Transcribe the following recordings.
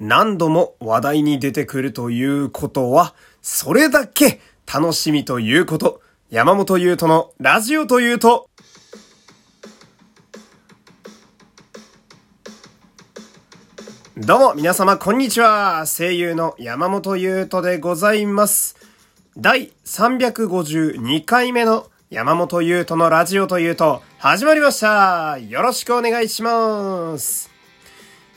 何度も話題に出てくるということは、それだけ楽しみということ。山本優斗のラジオというと、どうも皆様こんにちは。声優の山本優斗でございます。第352回目の山本優斗のラジオというと始まりました。よろしくお願いします。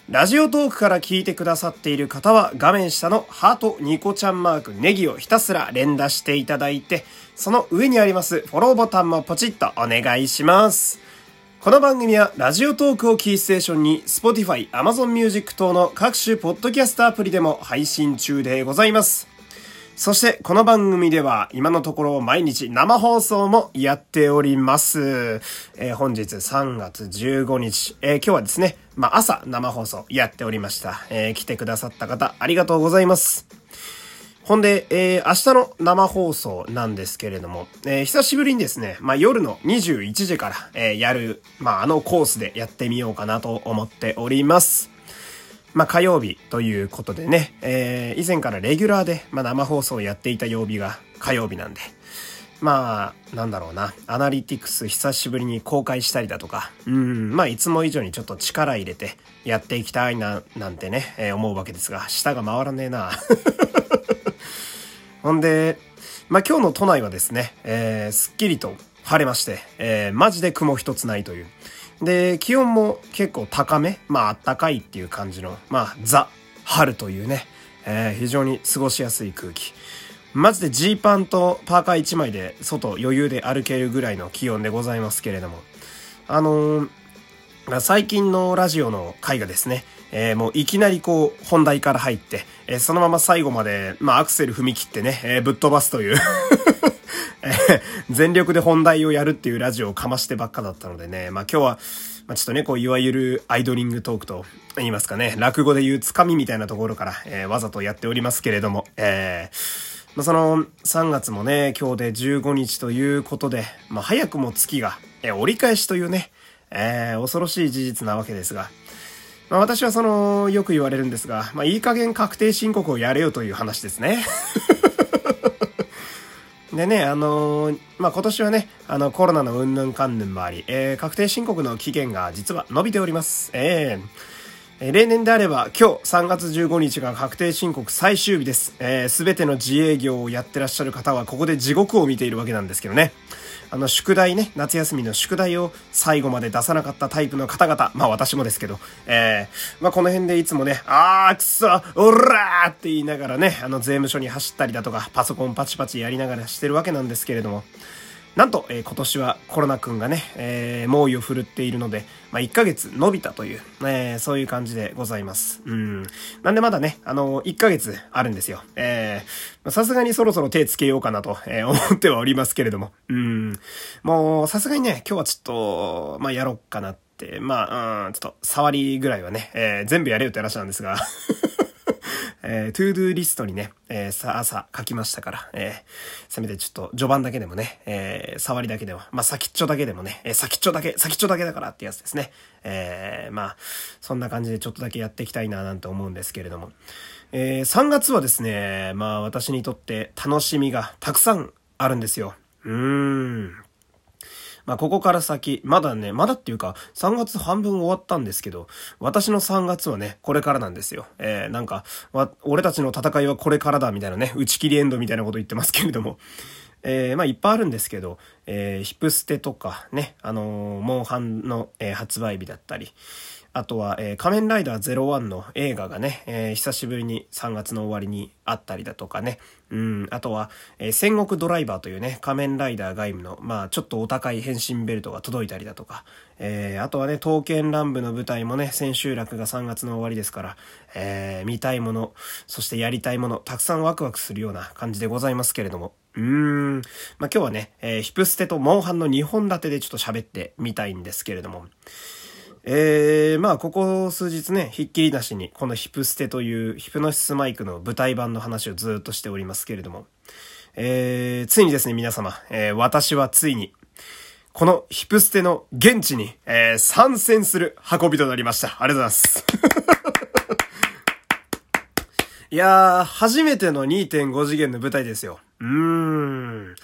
ラジオトークから聞いてくださっている方は画面下のハートニコちゃんマークネギをひたすら連打していただいて、その上にありますフォローボタンもポチッとお願いします。この番組はラジオトークをキーステーションに Spotify、Amazon Music 等の各種ポッドキャストアプリでも配信中でございます。そしてこの番組では今のところ毎日生放送もやっております。えー、本日3月15日、えー、今日はですね、まあ、朝生放送やっておりました。えー、来てくださった方ありがとうございます。ほんで、えー、明日の生放送なんですけれども、えー、久しぶりにですね、まあ、夜の21時から、えー、やる、まあ、あのコースでやってみようかなと思っております。まあ、火曜日ということでね、えー、以前からレギュラーで、まあ、生放送をやっていた曜日が火曜日なんで、まあ、なんだろうな、アナリティクス久しぶりに公開したりだとか、うん、まあ、いつも以上にちょっと力入れてやっていきたいな、なんてね、えー、思うわけですが、舌が回らねえな。ほんで、まあ、今日の都内はですね、えー、すっきりと晴れまして、えー、マジで雲一つないという、で、気温も結構高め、まあ暖かいっていう感じの、まあザ、春というね、えー、非常に過ごしやすい空気。マジでジーパンとパーカー1枚で外余裕で歩けるぐらいの気温でございますけれども。あのー、最近のラジオの回がですね、えー、もういきなりこう本題から入って、えー、そのまま最後まで、まあアクセル踏み切ってね、え、ぶっ飛ばすという 全力で本題をやるっていうラジオをかましてばっかだったのでね、まあ今日は、まあちょっとね、こう、いわゆるアイドリングトークと言いますかね、落語で言うつかみみたいなところから、えー、わざとやっておりますけれども、えー、まあ、その、3月もね、今日で15日ということで、まあ、早くも月が、えー、折り返しというね、えー、恐ろしい事実なわけですが、まあ、私はその、よく言われるんですが、まあ、いい加減確定申告をやれよという話ですね。でね、あのー、まあ、今年はね、あの、コロナのうんぬんかんぬんもあり、えー、確定申告の期限が実は伸びております。えー、例年であれば今日3月15日が確定申告最終日です。えー、全ての自営業をやってらっしゃる方はここで地獄を見ているわけなんですけどね。あの、宿題ね、夏休みの宿題を最後まで出さなかったタイプの方々、まあ私もですけど、えー、まあこの辺でいつもね、あーくそおらーって言いながらね、あの税務署に走ったりだとか、パソコンパチパチやりながらしてるわけなんですけれども、なんと、えー、今年はコロナくんがね、えー、猛威を振るっているので、まあ、1ヶ月伸びたという、えー、そういう感じでございます。うん。なんでまだね、あの1ヶ月あるんですよ。え、さすがにそろそろ手つけようかなと、えー、思ってはおりますけれども。うん。もう、さすがにね、今日はちょっと、まあ、やろうかなって、まあ、うん、ちょっと、触りぐらいはね、えー、全部やれよって話なんですが。えー、 to-do list にね、えー、さ、朝書きましたから、えー、せめてちょっと序盤だけでもね、えー、触りだけでも、まあ、先っちょだけでもね、えー、先っちょだけ、先っちょだけだからってやつですね。えー、まあ、そんな感じでちょっとだけやっていきたいななんて思うんですけれども。えー、3月はですね、まあ、私にとって楽しみがたくさんあるんですよ。うーん。まあ、ここから先、まだね、まだっていうか、3月半分終わったんですけど、私の3月はね、これからなんですよ。えー、なんか、わ、俺たちの戦いはこれからだ、みたいなね、打ち切りエンドみたいなこと言ってますけれども、えー、まあいっぱいあるんですけど、えー、ヒプステとかね、あのー、モンハンの、えー、発売日だったり、あとは、えー、仮面ライダー01の映画がね、えー、久しぶりに3月の終わりにあったりだとかね。うん、あとは、えー、戦国ドライバーというね、仮面ライダー外務の、まあ、ちょっとお高い変身ベルトが届いたりだとか、えー、あとはね、刀剣乱舞の舞台もね、千秋楽が3月の終わりですから、えー、見たいもの、そしてやりたいもの、たくさんワクワクするような感じでございますけれども。うーん。まあ、今日はね、えー、ヒプステとモンハンの2本立てでちょっと喋ってみたいんですけれども。えー、まあ、ここ数日ね、ひっきりなしに、このヒプステというヒプノシスマイクの舞台版の話をずっとしておりますけれども、えー、ついにですね、皆様、えー、私はついに、このヒプステの現地に、えー、参戦する運びとなりました。ありがとうございます。いやー、初めての2.5次元の舞台ですよ。うーん。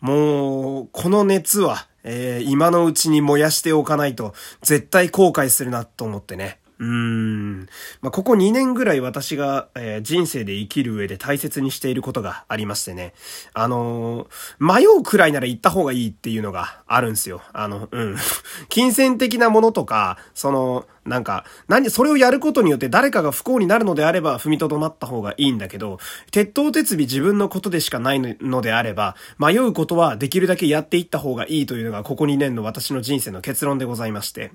もう、この熱は、えー、今のうちに燃やしておかないと、絶対後悔するなと思ってね。まあ、ここ2年ぐらい私が、えー、人生で生きる上で大切にしていることがありましてね。あのー、迷うくらいなら行った方がいいっていうのがあるんですよ。あの、うん。金銭的なものとか、その、なんか、何、それをやることによって誰かが不幸になるのであれば踏みとどまった方がいいんだけど、鉄頭鉄尾自分のことでしかないのであれば、迷うことはできるだけやっていった方がいいというのがここ2年の私の人生の結論でございまして。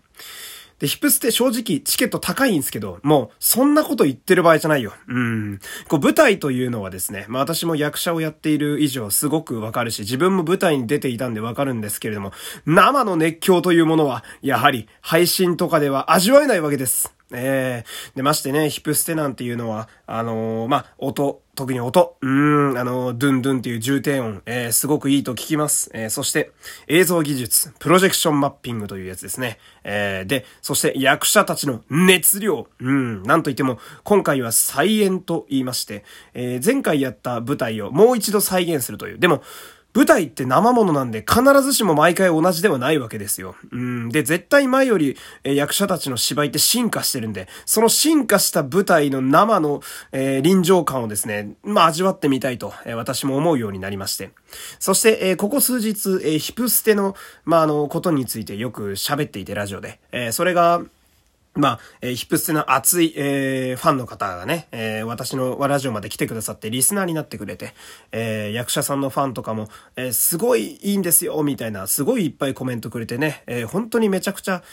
で、ヒプステ正直チケット高いんですけど、もうそんなこと言ってる場合じゃないよ。うん。こう舞台というのはですね、まあ私も役者をやっている以上すごくわかるし、自分も舞台に出ていたんでわかるんですけれども、生の熱狂というものは、やはり配信とかでは味わえないわけです。えー、で、ましてね、ヒプステなんていうのは、あのー、まあ、音、特に音、うん、あのー、ドゥンドゥンっていう重低音、えー、すごくいいと聞きます。えー、そして、映像技術、プロジェクションマッピングというやつですね。えー、で、そして役者たちの熱量、うん、なんといっても、今回は再演と言いまして、えー、前回やった舞台をもう一度再現するという。でも、舞台って生ものなんで必ずしも毎回同じではないわけですよ。うん。で、絶対前より、え役者たちの芝居って進化してるんで、その進化した舞台の生の、えー、臨場感をですね、まあ味わってみたいと、えー、私も思うようになりまして。そして、えー、ここ数日、えヒプステの、まああの、ことについてよく喋っていて、ラジオで。えそれが、まあ、えー、ヒップステの熱い、えー、ファンの方がね、えー、私のラジオまで来てくださってリスナーになってくれて、えー、役者さんのファンとかも、え、すごいいいんですよ、みたいな、すごいいっぱいコメントくれてね、え、本当にめちゃくちゃ、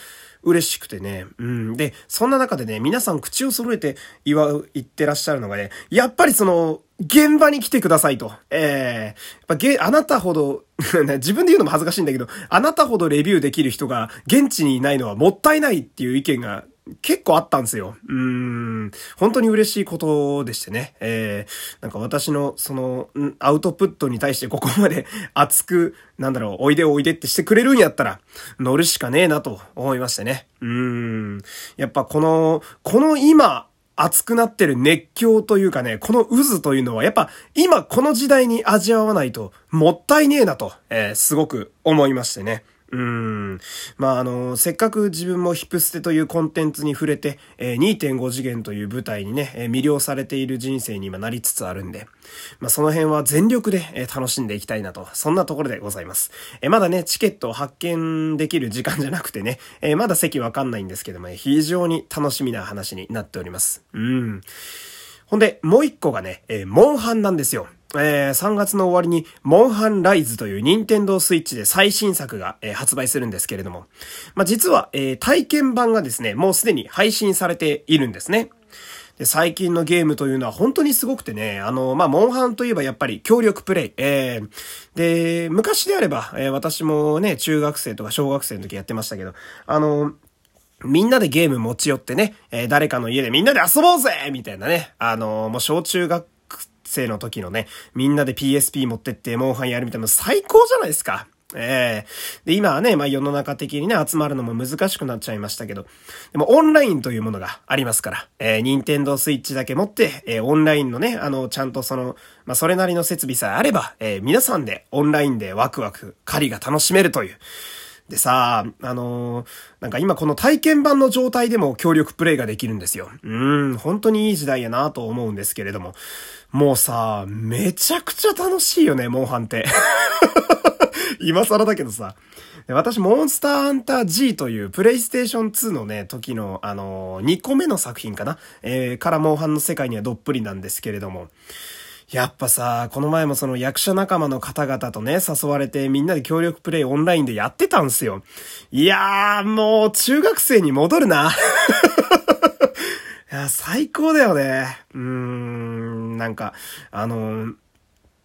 嬉しくてね。うん。で、そんな中でね、皆さん口を揃えて祝う、言ってらっしゃるのがね、やっぱりその、現場に来てくださいと。ええー、やっぱげ、あなたほど 自分で言うのも恥ずかしいんだけど、あなたほどレビューできる人が現地にいないのはもったいないっていう意見が結構あったんですよ。うん。本当に嬉しいことでしてね。えー、なんか私のその、アウトプットに対してここまで 熱く、なんだろう、おいでおいでってしてくれるんやったら、乗るしかねえなと思いましてね。うん。やっぱこの、この今、熱くなってる熱狂というかね、この渦というのはやっぱ今この時代に味わわないともったいねえなと、えー、すごく思いましてね。うん。まあ、あの、せっかく自分もヒップステというコンテンツに触れて、えー、2.5次元という舞台にね、えー、魅了されている人生に今なりつつあるんで、まあ、その辺は全力で、えー、楽しんでいきたいなと、そんなところでございます。えー、まだね、チケットを発見できる時間じゃなくてね、えー、まだ席わかんないんですけども、非常に楽しみな話になっております。うん。ほんで、もう一個がね、えー、モンハンなんですよ。えー、3月の終わりに、モンハンライズという任天堂スイッチで最新作が、えー、発売するんですけれども、まあ、実は、えー、体験版がですね、もうすでに配信されているんですね。で、最近のゲームというのは本当にすごくてね、あの、まあ、モンハンといえばやっぱり協力プレイ。えー、で、昔であれば、えー、私もね、中学生とか小学生の時やってましたけど、あの、みんなでゲーム持ち寄ってね、えー、誰かの家でみんなで遊ぼうぜみたいなね、あのもう小中学生の時のね、みんなで PSP 持ってってモンハンやるみたいな最高じゃないですか。ええー、で、今はね、まあ世の中的にね、集まるのも難しくなっちゃいましたけど、でもオンラインというものがありますから、えー、ニンテンドースイッチだけ持って、えー、オンラインのね、あの、ちゃんとその、まあそれなりの設備さえあれば、えー、皆さんでオンラインでワクワク、狩りが楽しめるという、でさ、あのー、なんか今この体験版の状態でも協力プレイができるんですよ。うん、本当にいい時代やなと思うんですけれども。もうさ、めちゃくちゃ楽しいよね、モンハンって。今更だけどさ。私、モンスターハンター G というプレイステーション2のね、時の、あのー、2個目の作品かなえー、からモンハンの世界にはどっぷりなんですけれども。やっぱさ、この前もその役者仲間の方々とね、誘われてみんなで協力プレイオンラインでやってたんすよ。いやー、もう中学生に戻るな。いや、最高だよね。うーん、なんか、あのー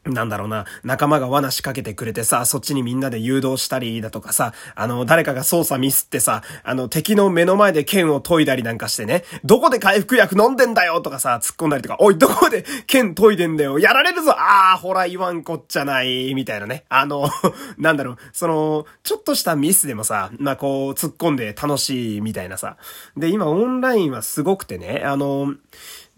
なんだろうな、仲間が罠仕掛けてくれてさ、そっちにみんなで誘導したりだとかさ、あの、誰かが操作ミスってさ、あの、敵の目の前で剣を研いだりなんかしてね、どこで回復薬飲んでんだよとかさ、突っ込んだりとか、おい、どこで剣研いでんだよやられるぞあー、ほら言わんこっちゃない、みたいなね。あの、なんだろう、その、ちょっとしたミスでもさ、まあ、こう、突っ込んで楽しいみたいなさ。で、今オンラインはすごくてね、あの、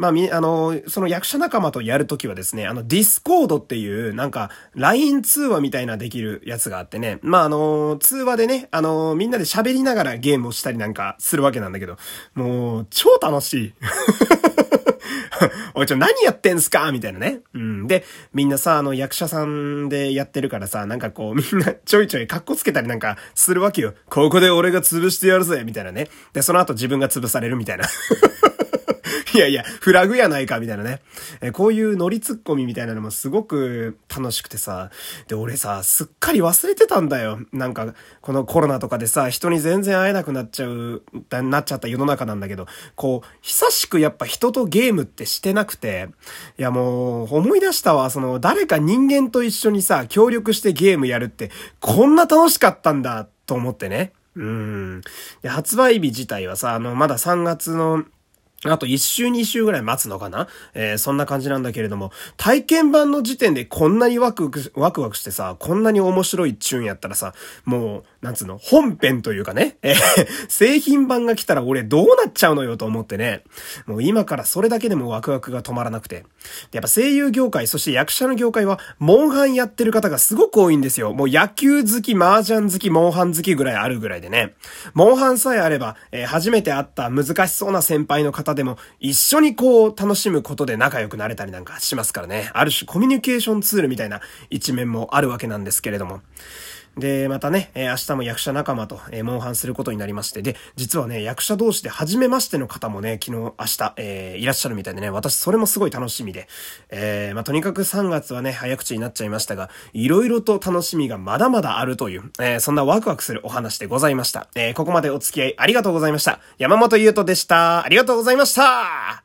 まあ、み、あの、その役者仲間とやるときはですね、あの、 Discord っていう、なんか、LINE 通話みたいなできるやつがあってね、まあ、あの、通話でね、あの、みんなで喋りながらゲームをしたりなんかするわけなんだけど、もう、超楽しい。おいちょ、何やってんすかみたいなね。うん。で、みんなさ、あの、役者さんでやってるからさ、なんかこう、みんなちょいちょい格好つけたりなんかするわけよ。ここで俺が潰してやるぜみたいなね。で、その後自分が潰されるみたいな。いやいや、フラグやないか、みたいなね。えこういうノリツッコミみたいなのもすごく楽しくてさ。で、俺さ、すっかり忘れてたんだよ。なんか、このコロナとかでさ、人に全然会えなくなっちゃう、なっちゃった世の中なんだけど、こう、久しくやっぱ人とゲームってしてなくて、いやもう、思い出したわ。その、誰か人間と一緒にさ、協力してゲームやるって、こんな楽しかったんだ、と思ってね。うん。で、発売日自体はさ、あの、まだ3月のあと1週2週ぐらい待つのかな？えー、そんな感じなんだけれども、体験版の時点でこんなにワクワク、ワクワクしてさ、こんなに面白いチューンやったらさ、もう、なんつうの、本編というかね、えー、製品版が来たら俺どうなっちゃうのよと思ってね、もう今からそれだけでもワクワクが止まらなくて。やっぱ声優業界、そして役者の業界は、モンハンやってる方がすごく多いんですよ。もう野球好き、麻雀好き、モンハン好きぐらいあるぐらいでね。モンハンさえあれば、えー、初めて会った難しそうな先輩の方でも、一緒にこう、楽しむことで仲良くなれたりなんかしますからね。ある種コミュニケーションツールみたいな一面もあるわけなんですけれども。で、またね、え、明日も役者仲間と、えー、モンハンすることになりまして、で、実はね、役者同士で初めましての方もね、昨日、明日、えー、いらっしゃるみたいでね、私それもすごい楽しみで、えー、まあ、とにかく3月はね、早口になっちゃいましたが、いろいろと楽しみがまだまだあるという、えー、そんなワクワクするお話でございました。え、ここまでお付き合いありがとうございました。山本優斗でした。ありがとうございました